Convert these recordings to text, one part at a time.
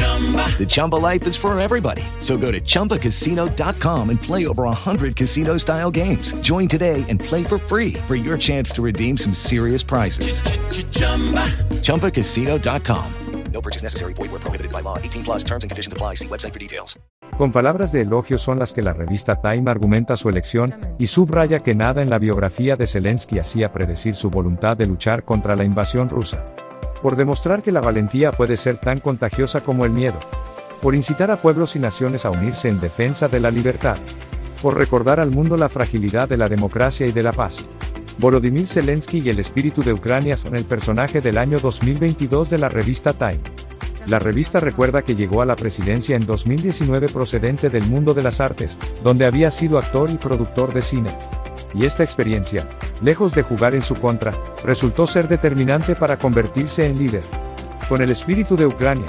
The Chumba life is for everybody. So go to ChumbaCasino.com and play over 100 casino-style games. Join today and play for free for your chance to redeem some serious prizes. ChumbaCasino.com. No purchase necessary. Void were prohibited by law. 18 plus terms and conditions apply. See website for details. Con palabras de elogio son las que la revista Time argumenta su elección, y subraya que nada en la biografía de Zelensky hacía predecir su voluntad de luchar contra la invasión rusa. Por demostrar que la valentía puede ser tan contagiosa como el miedo. Por incitar a pueblos y naciones a unirse en defensa de la libertad. Por recordar al mundo la fragilidad de la democracia y de la paz. Volodymyr Zelensky y el espíritu de Ucrania son el personaje del año 2022 de la revista Time. La revista recuerda que llegó a la presidencia en 2019 procedente del mundo de las artes, donde había sido actor y productor de cine. Y esta experiencia, lejos de jugar en su contra, resultó ser determinante para convertirse en líder. Con el espíritu de Ucrania,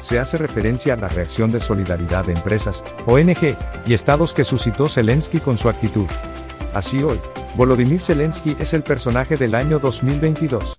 se hace referencia a la reacción de solidaridad de empresas, ONG, y estados que suscitó Zelensky con su actitud. Así hoy, Volodymyr Zelensky es el personaje del año 2022.